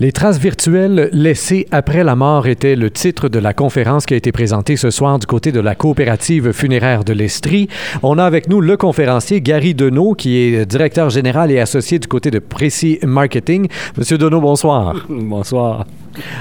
Les traces virtuelles laissées après la mort était le titre de la conférence qui a été présentée ce soir du côté de la coopérative funéraire de l'Estrie. On a avec nous le conférencier Gary Deneau, qui est directeur général et associé du côté de Précis Marketing. Monsieur Deneau, bonsoir. Bonsoir.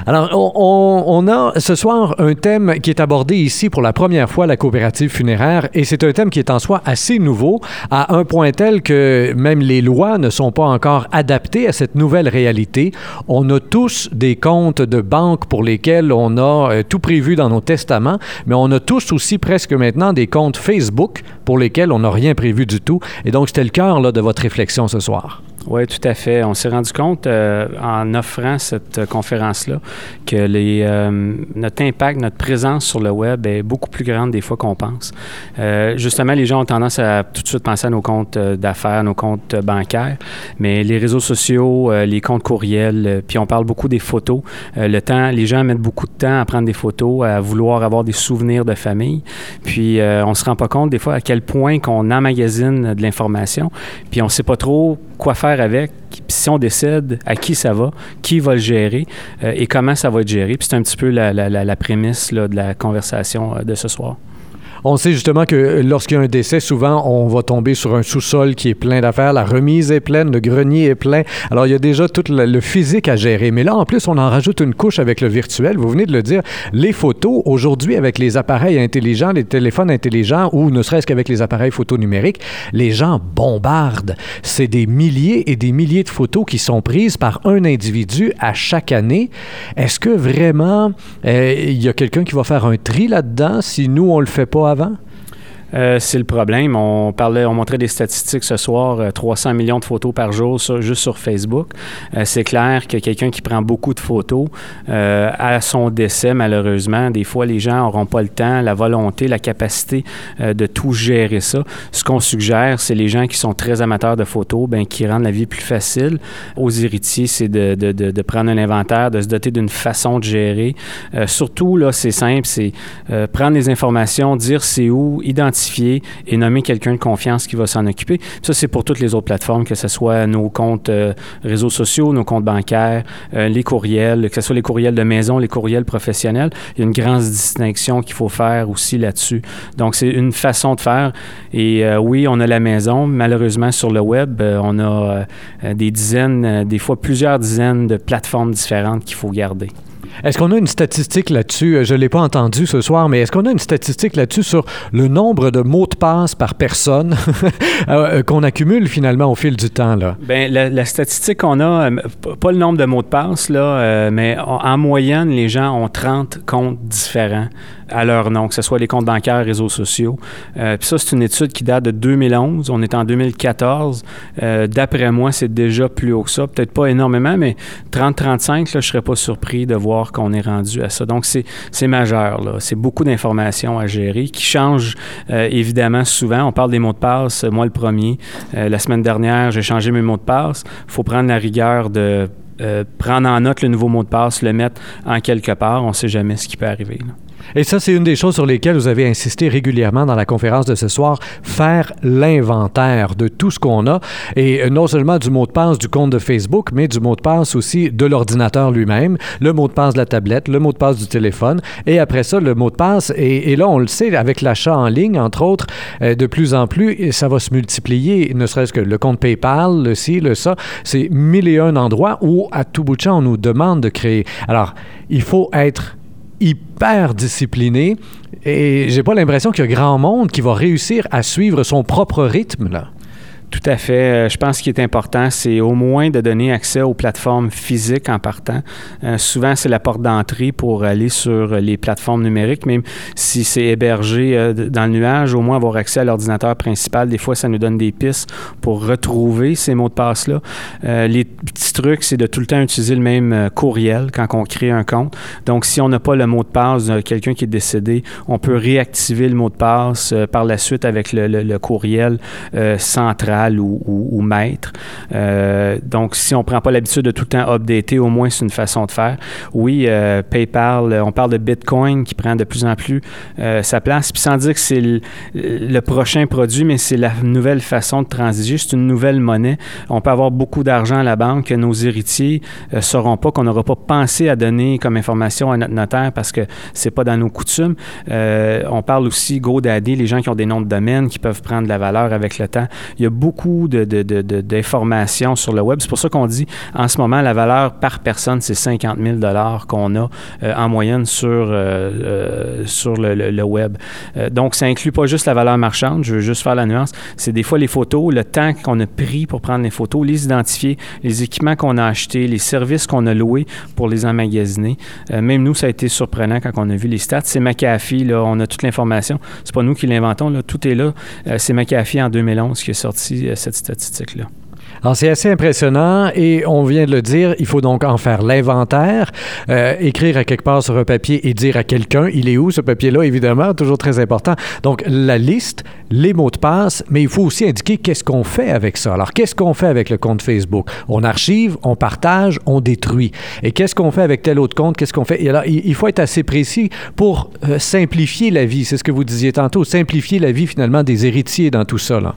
Alors, on, a ce soir un thème qui est abordé ici pour la première fois, la coopérative funéraire, et c'est un thème qui est en soi assez nouveau, à un point tel que même les lois ne sont pas encore adaptées à cette nouvelle réalité. On a tous des comptes de banque pour lesquels on a euh, tout prévu dans nos testaments, mais on a tous aussi presque maintenant des comptes Facebook pour lesquels on n'a rien prévu du tout. Et donc, c'était le cœur de votre réflexion ce soir. Oui, tout à fait. On s'est rendu compte euh, en offrant cette conférence-là que euh, notre impact, notre présence sur le web est beaucoup plus grande des fois qu'on pense. Euh, justement, les gens ont tendance à tout de suite penser à nos comptes d'affaires, nos comptes bancaires, mais les réseaux sociaux, les comptes courriels, puis on parle beaucoup des photos. le temps, les gens mettent beaucoup de temps à prendre des photos, à vouloir avoir des souvenirs de famille, puis on se rend pas compte des fois à quel point qu'on emmagasine de l'information, puis on sait pas trop quoi faire avec, si on décide à qui ça va, qui va le gérer euh, et comment ça va être géré. Puis c'est un petit peu la, la, prémisse là, de la conversation euh, de ce soir. On sait justement que lorsqu'il y a un décès, souvent, on va tomber sur un sous-sol qui est plein d'affaires. La remise est pleine, le grenier est plein. Alors, il y a déjà tout le, physique à gérer. Mais là, en plus, on en rajoute une couche avec le virtuel. Vous venez de le dire. Les photos, aujourd'hui, avec les appareils intelligents, les téléphones intelligents ou ne serait-ce qu'avec les appareils photo numériques, les gens bombardent. C'est des milliers et des milliers de photos qui sont prises par un individu à chaque année. Est-ce que vraiment, euh, il y a quelqu'un qui va faire un tri là-dedans si nous, on le fait pas? avant? Euh, c'est le problème. On parlait, on montrait des statistiques ce soir, 300 euh, millions de photos par jour juste sur Facebook. Euh, c'est clair que quelqu'un qui prend beaucoup de photos à son décès, malheureusement, des fois les gens n'auront pas le temps, la volonté, la capacité de tout gérer ça. Ce qu'on suggère, c'est les gens qui sont très amateurs de photos, ben qui rendent la vie plus facile. Aux héritiers, c'est de, de, prendre un inventaire, de se doter d'une façon de gérer. surtout là, c'est simple, c'est prendre les informations, dire c'est où, identifier et nommer quelqu'un de confiance qui va s'en occuper. Ça, c'est pour toutes les autres plateformes, que ce soit nos comptes euh, réseaux sociaux, nos comptes bancaires, euh, les courriels, que ce soit les courriels de maison, les courriels professionnels. Il y a une grande distinction qu'il faut faire aussi là-dessus. Donc, c'est une façon de faire. Et euh, oui, on a la maison. Malheureusement, sur le web, on a des dizaines, des fois plusieurs dizaines de plateformes différentes qu'il faut garder. Est-ce qu'on a une statistique là-dessus? Euh, je ne l'ai pas entendu ce soir, mais est-ce qu'on a une statistique là-dessus sur le nombre de mots de passe par personne euh, qu'on accumule finalement au fil du temps? Là? Bien, la, statistique qu'on a, euh, pas le nombre de mots de passe, là, mais en moyenne, les gens ont 30 comptes différents à leur nom, que ce soit les comptes bancaires, réseaux sociaux. Puis ça, c'est une étude qui date de 2011. On est en 2014. D'après moi, c'est déjà plus haut que ça. Peut-être pas énormément, mais 30-35, je ne serais pas surpris de voir qu'on est rendu à ça. Donc, c'est majeur. C'est beaucoup d'informations à gérer qui changent euh, évidemment souvent. On parle des mots de passe. Moi, le premier, euh, la semaine dernière, j'ai changé mes mots de passe. Il faut prendre la rigueur de euh, prendre en note le nouveau mot de passe, le mettre en quelque part. On ne sait jamais ce qui peut arriver. Et ça, c'est une des choses sur lesquelles vous avez insisté régulièrement dans la conférence de ce soir, faire l'inventaire de tout ce qu'on a, et euh, non seulement du mot de passe du compte de Facebook, mais du mot de passe aussi de l'ordinateur lui-même, le mot de passe de la tablette, le mot de passe du téléphone, et après ça, le mot de passe, et, là, on le sait, avec l'achat en ligne, entre autres, euh, de plus en plus, ça va se multiplier, ne serait-ce que le compte PayPal, le ci, le ça, c'est mille et un endroits où, à tout bout de champ, on nous demande de créer. Alors, il faut être hyper discipliné et j'ai pas l'impression qu'il y a grand monde qui va réussir à suivre son propre rythme là. Tout à fait. Euh, je pense qu'il est important, c'est au moins de donner accès aux plateformes physiques en partant. Euh, souvent, c'est la porte d'entrée pour aller sur les plateformes numériques, même si c'est hébergé euh, dans le nuage, au moins avoir accès à l'ordinateur principal. Des fois, ça nous donne des pistes pour retrouver ces mots de passe-là. les petits trucs, c'est de tout le temps utiliser le même courriel quand on crée un compte. Donc, si on n'a pas le mot de passe de quelqu'un qui est décédé, on peut réactiver le mot de passe par la suite avec le, le courriel central général ou, maître. Euh, donc, si on ne prend pas l'habitude de tout le temps updater, au moins c'est une façon de faire. Oui, euh, PayPal, on parle de Bitcoin qui prend de plus en plus sa place, puis sans dire que c'est le, prochain produit, mais c'est la nouvelle façon de transiger. C'est une nouvelle monnaie. On peut avoir beaucoup d'argent à la banque que nos héritiers ne sauront pas, qu'on n'aura pas pensé à donner comme information à notre notaire parce que c'est pas dans nos coutumes. on parle aussi GoDaddy, les gens qui ont des noms de domaine qui peuvent prendre de la valeur avec le temps. Il y a beaucoup d'informations sur le web. C'est pour ça qu'on dit en ce moment, la valeur par personne, c'est 50 000 qu'on a euh, en moyenne sur, euh, euh, sur le, web. donc, ça inclut pas juste la valeur marchande, je veux juste faire la nuance. C'est des fois les photos, le temps qu'on a pris pour prendre les photos, les identifier, les équipements qu'on a achetés, les services qu'on a loués pour les emmagasiner. même nous, ça a été surprenant quand on a vu les stats. C'est McAfee, là, on a toute l'information. C'est pas nous qui l'inventons, tout est là. c'est McAfee en 2011 qui a sorti cette statistique-là. Alors, c'est assez impressionnant et on vient de le dire, il faut donc en faire l'inventaire, euh, écrire à quelque part sur un papier et dire à quelqu'un, il est où ce papier-là, évidemment, toujours très important. Donc, la liste, les mots de passe, mais il faut aussi indiquer qu'est-ce qu'on fait avec ça. Alors, qu'est-ce qu'on fait avec le compte Facebook? On archive, on partage, on détruit. Et qu'est-ce qu'on fait avec tel autre compte? Qu'est-ce qu'on fait? Alors, il faut être assez précis pour euh, simplifier la vie. C'est ce que vous disiez tantôt, simplifier la vie finalement des héritiers dans tout ça. Là.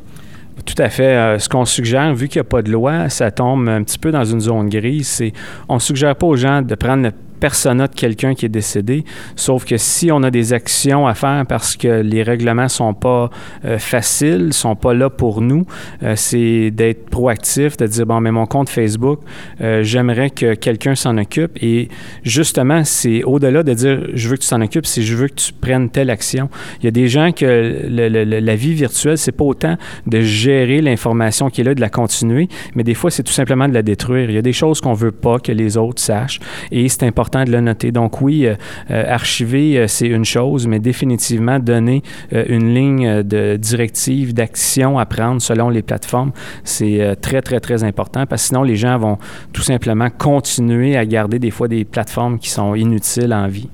Tout à fait. Euh, ce qu'on suggère, vu qu'il n'y a pas de loi, ça tombe un petit peu dans une zone grise. C'est, on ne suggère pas aux gens de prendre le persona de quelqu'un qui est décédé. Sauf que si on a des actions à faire parce que les règlements sont pas euh, faciles, sont pas là pour nous, euh, c'est d'être proactif, de dire bon, mais mon compte Facebook, euh, j'aimerais que quelqu'un s'en occupe. Et justement, c'est au-delà de dire je veux que tu s'en occupes, c'est je veux que tu prennes telle action. Il y a des gens que la vie virtuelle, c'est pas autant de gérer l'information qui est là, de la continuer, mais des fois, c'est tout simplement de la détruire. Il y a des choses qu'on veut pas que les autres sachent, et c'est important de le noter. Donc oui, euh, euh, archiver, euh, c'est une chose, mais définitivement donner une ligne de directive, d'action à prendre selon les plateformes, c'est très, très, très important parce que sinon, les gens vont tout simplement continuer à garder des fois des plateformes qui sont inutiles en vie.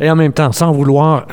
Et en même temps, sans vouloir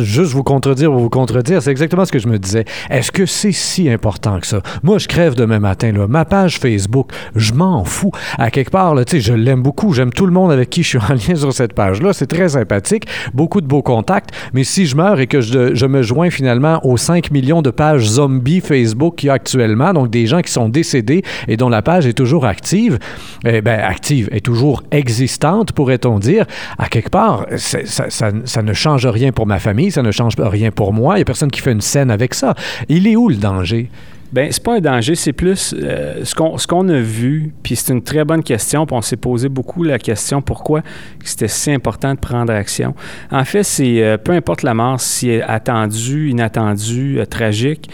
juste vous contredire ou vous contredire, c'est exactement ce que je me disais. Est-ce que c'est si important que ça? Moi, je crève demain matin. Là. Ma page Facebook, je m'en fous. À quelque part, là, je l'aime beaucoup. J'aime tout le monde avec qui je suis en lien sur cette page-là. C'est très sympathique. Beaucoup de beaux contacts. Mais si je meurs et que je, je me joins finalement aux 5 millions de pages zombies Facebook qu'il y a actuellement, donc des gens qui sont décédés et dont la page est toujours active, eh bien, active, est toujours existante, pourrait-on dire, à quelque part, ça, ça, ne change rien pour ma famille, ça ne change rien pour moi. Il n'y a personne qui fait une scène avec ça. Il est où le danger? Bien, c'est pas un danger, c'est plus euh, ce qu'on a vu, puis c'est une très bonne question, puis on s'est posé beaucoup la question pourquoi c'était si important de prendre action. En fait, c'est euh, peu importe la mort, si attendue, inattendue, euh, tragique,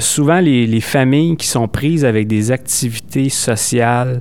souvent les, les, familles qui sont prises avec des activités sociales,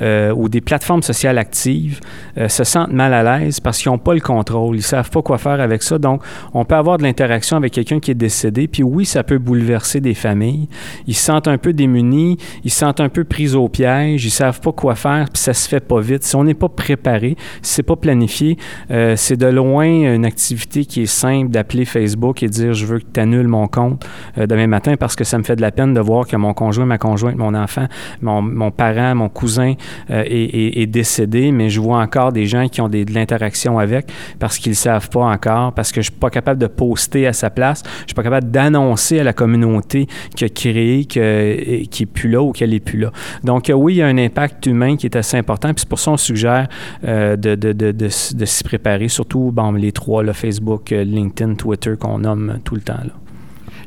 euh, ou des plateformes sociales actives euh, se sentent mal à l'aise parce qu'ils n'ont pas le contrôle, ils ne savent pas quoi faire avec ça. Donc, on peut avoir de l'interaction avec quelqu'un qui est décédé, puis oui, ça peut bouleverser des familles. Ils se sentent un peu démunis, ils se sentent un peu pris au piège, ils ne savent pas quoi faire, puis ça se fait pas vite. Si on n'est pas préparé, si c'est pas planifié, euh, c'est de loin une activité qui est simple d'appeler Facebook et dire je veux que tu annules mon compte demain matin parce que ça me fait de la peine de voir que mon conjoint, ma conjointe, mon enfant, mon, mon parent, mon cousin euh, est, décédé, mais je vois encore des gens qui ont de l'interaction avec parce qu'ils ne savent pas encore, parce que je ne suis pas capable de poster à sa place, je ne suis pas capable d'annoncer à la communauté qui a créé, qui n'est plus là ou qu'elle n'est plus là. Donc, euh, oui, il y a un impact humain qui est assez important, puis c'est pour ça qu'on suggère euh, de, de, de, de s'y préparer, surtout bon, les trois, là, Facebook, LinkedIn, Twitter, qu'on nomme tout le temps. Là.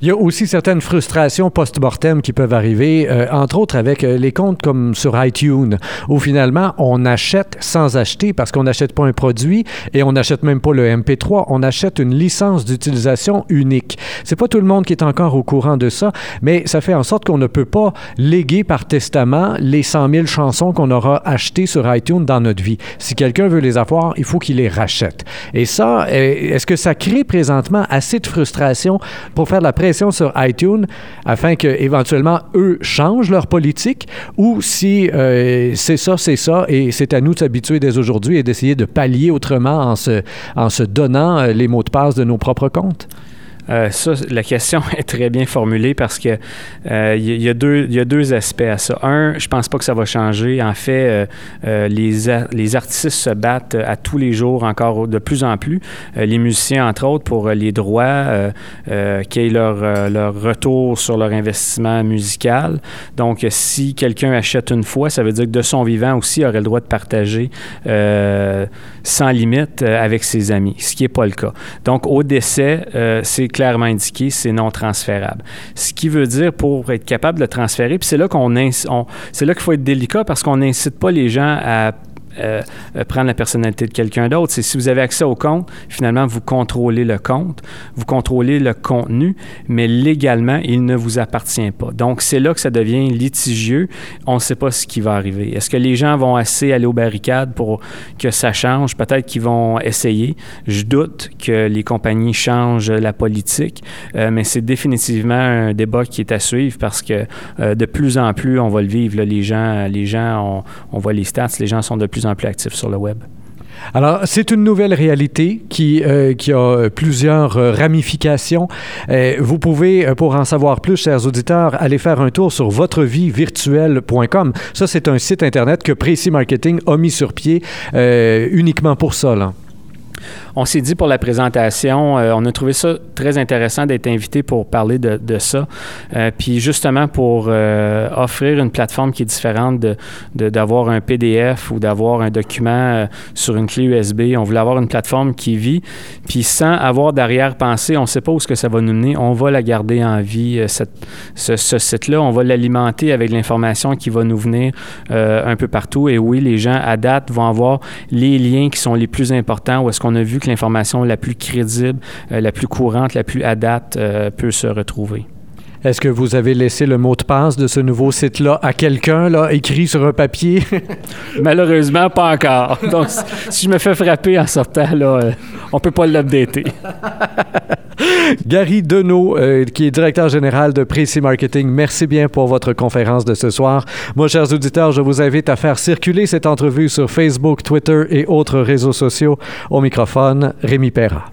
Il y a aussi certaines frustrations post-mortem qui peuvent arriver, euh, entre autres avec euh, les comptes comme sur iTunes, où finalement on achète sans acheter parce qu'on n'achète pas un produit et on n'achète même pas le MP3, on achète une licence d'utilisation unique. C'est pas tout le monde qui est encore au courant de ça, mais ça fait en sorte qu'on ne peut pas léguer par testament les 100 000 chansons qu'on aura achetées sur iTunes dans notre vie. Si quelqu'un veut les avoir, il faut qu'il les rachète. Et ça, est-ce que ça crée présentement assez de frustration pour faire la pression sur iTunes afin que éventuellement eux changent leur politique ou si euh, c'est ça, c'est ça et c'est à nous de s'habituer dès aujourd'hui et d'essayer de pallier autrement en se, en se donnant euh, les mots de passe de nos propres comptes? Ça, la question est très bien formulée parce que il y, a deux, il y a deux aspects à ça. Un, je pense pas que ça va changer. En fait, les, les artistes se battent à tous les jours encore de plus en plus. les musiciens, entre autres, pour les droits, qui aient leur, leur retour sur leur investissement musical. Donc, si quelqu'un achète une fois, ça veut dire que de son vivant aussi, il aurait le droit de partager euh, sans limite euh, avec ses amis, ce qui n'est pas le cas. Donc, au décès, euh, c'est clairement indiqué, c'est non transférable. Ce qui veut dire pour être capable de transférer, puis c'est là qu'on c'est là qu'il faut être délicat parce qu'on n'incite pas les gens à euh, euh, prendre la personnalité de quelqu'un d'autre. C'est si vous avez accès au compte, finalement, vous contrôlez le compte, vous contrôlez le contenu, mais légalement, il ne vous appartient pas. Donc, c'est là que ça devient litigieux. On ne sait pas ce qui va arriver. Est-ce que les gens vont assez aller aux barricades pour que ça change? Peut-être qu'ils vont essayer. Je doute que les compagnies changent la politique, euh, mais c'est définitivement un débat qui est à suivre parce que de plus en plus, on va le vivre. Les gens, les gens on, on voit les stats, les gens sont de plus en plus actifs sur le web. Alors, c'est une nouvelle réalité qui, euh, qui a plusieurs euh, ramifications. Euh, vous pouvez, pour en savoir plus, chers auditeurs, aller faire un tour sur votreVieVirtuelle.com. Ça, c'est un site Internet que Précis Marketing a mis sur pied uniquement pour ça. On s'est dit pour la présentation, euh, on a trouvé ça très intéressant d'être invité pour parler de, ça. Euh, puis justement pour euh, offrir une plateforme qui est différente d'avoir de, un PDF ou d'avoir un document sur une clé USB. On voulait avoir une plateforme qui vit, puis sans avoir d'arrière-pensée, on ne sait pas où ce que ça va nous mener. On va la garder en vie, cette, ce, site-là. On va l'alimenter avec l'information qui va nous venir un peu partout. Et oui, les gens à date vont avoir les liens qui sont les plus importants est-ce qu'on a vu l'information la plus crédible, euh, la plus courante, la plus adapte euh, peut se retrouver. Est-ce que vous avez laissé le mot de passe de ce nouveau site-là à quelqu'un, là, écrit sur un papier? Malheureusement, pas encore. Donc, si je me fais frapper en sortant, là, euh, on peut pas l'updater. Gary Deneau, qui est directeur général de Précis Marketing, merci bien pour votre conférence de ce soir. Moi, chers auditeurs, je vous invite à faire circuler cette entrevue sur Facebook, Twitter et autres réseaux sociaux. Au microphone, Rémi Perra.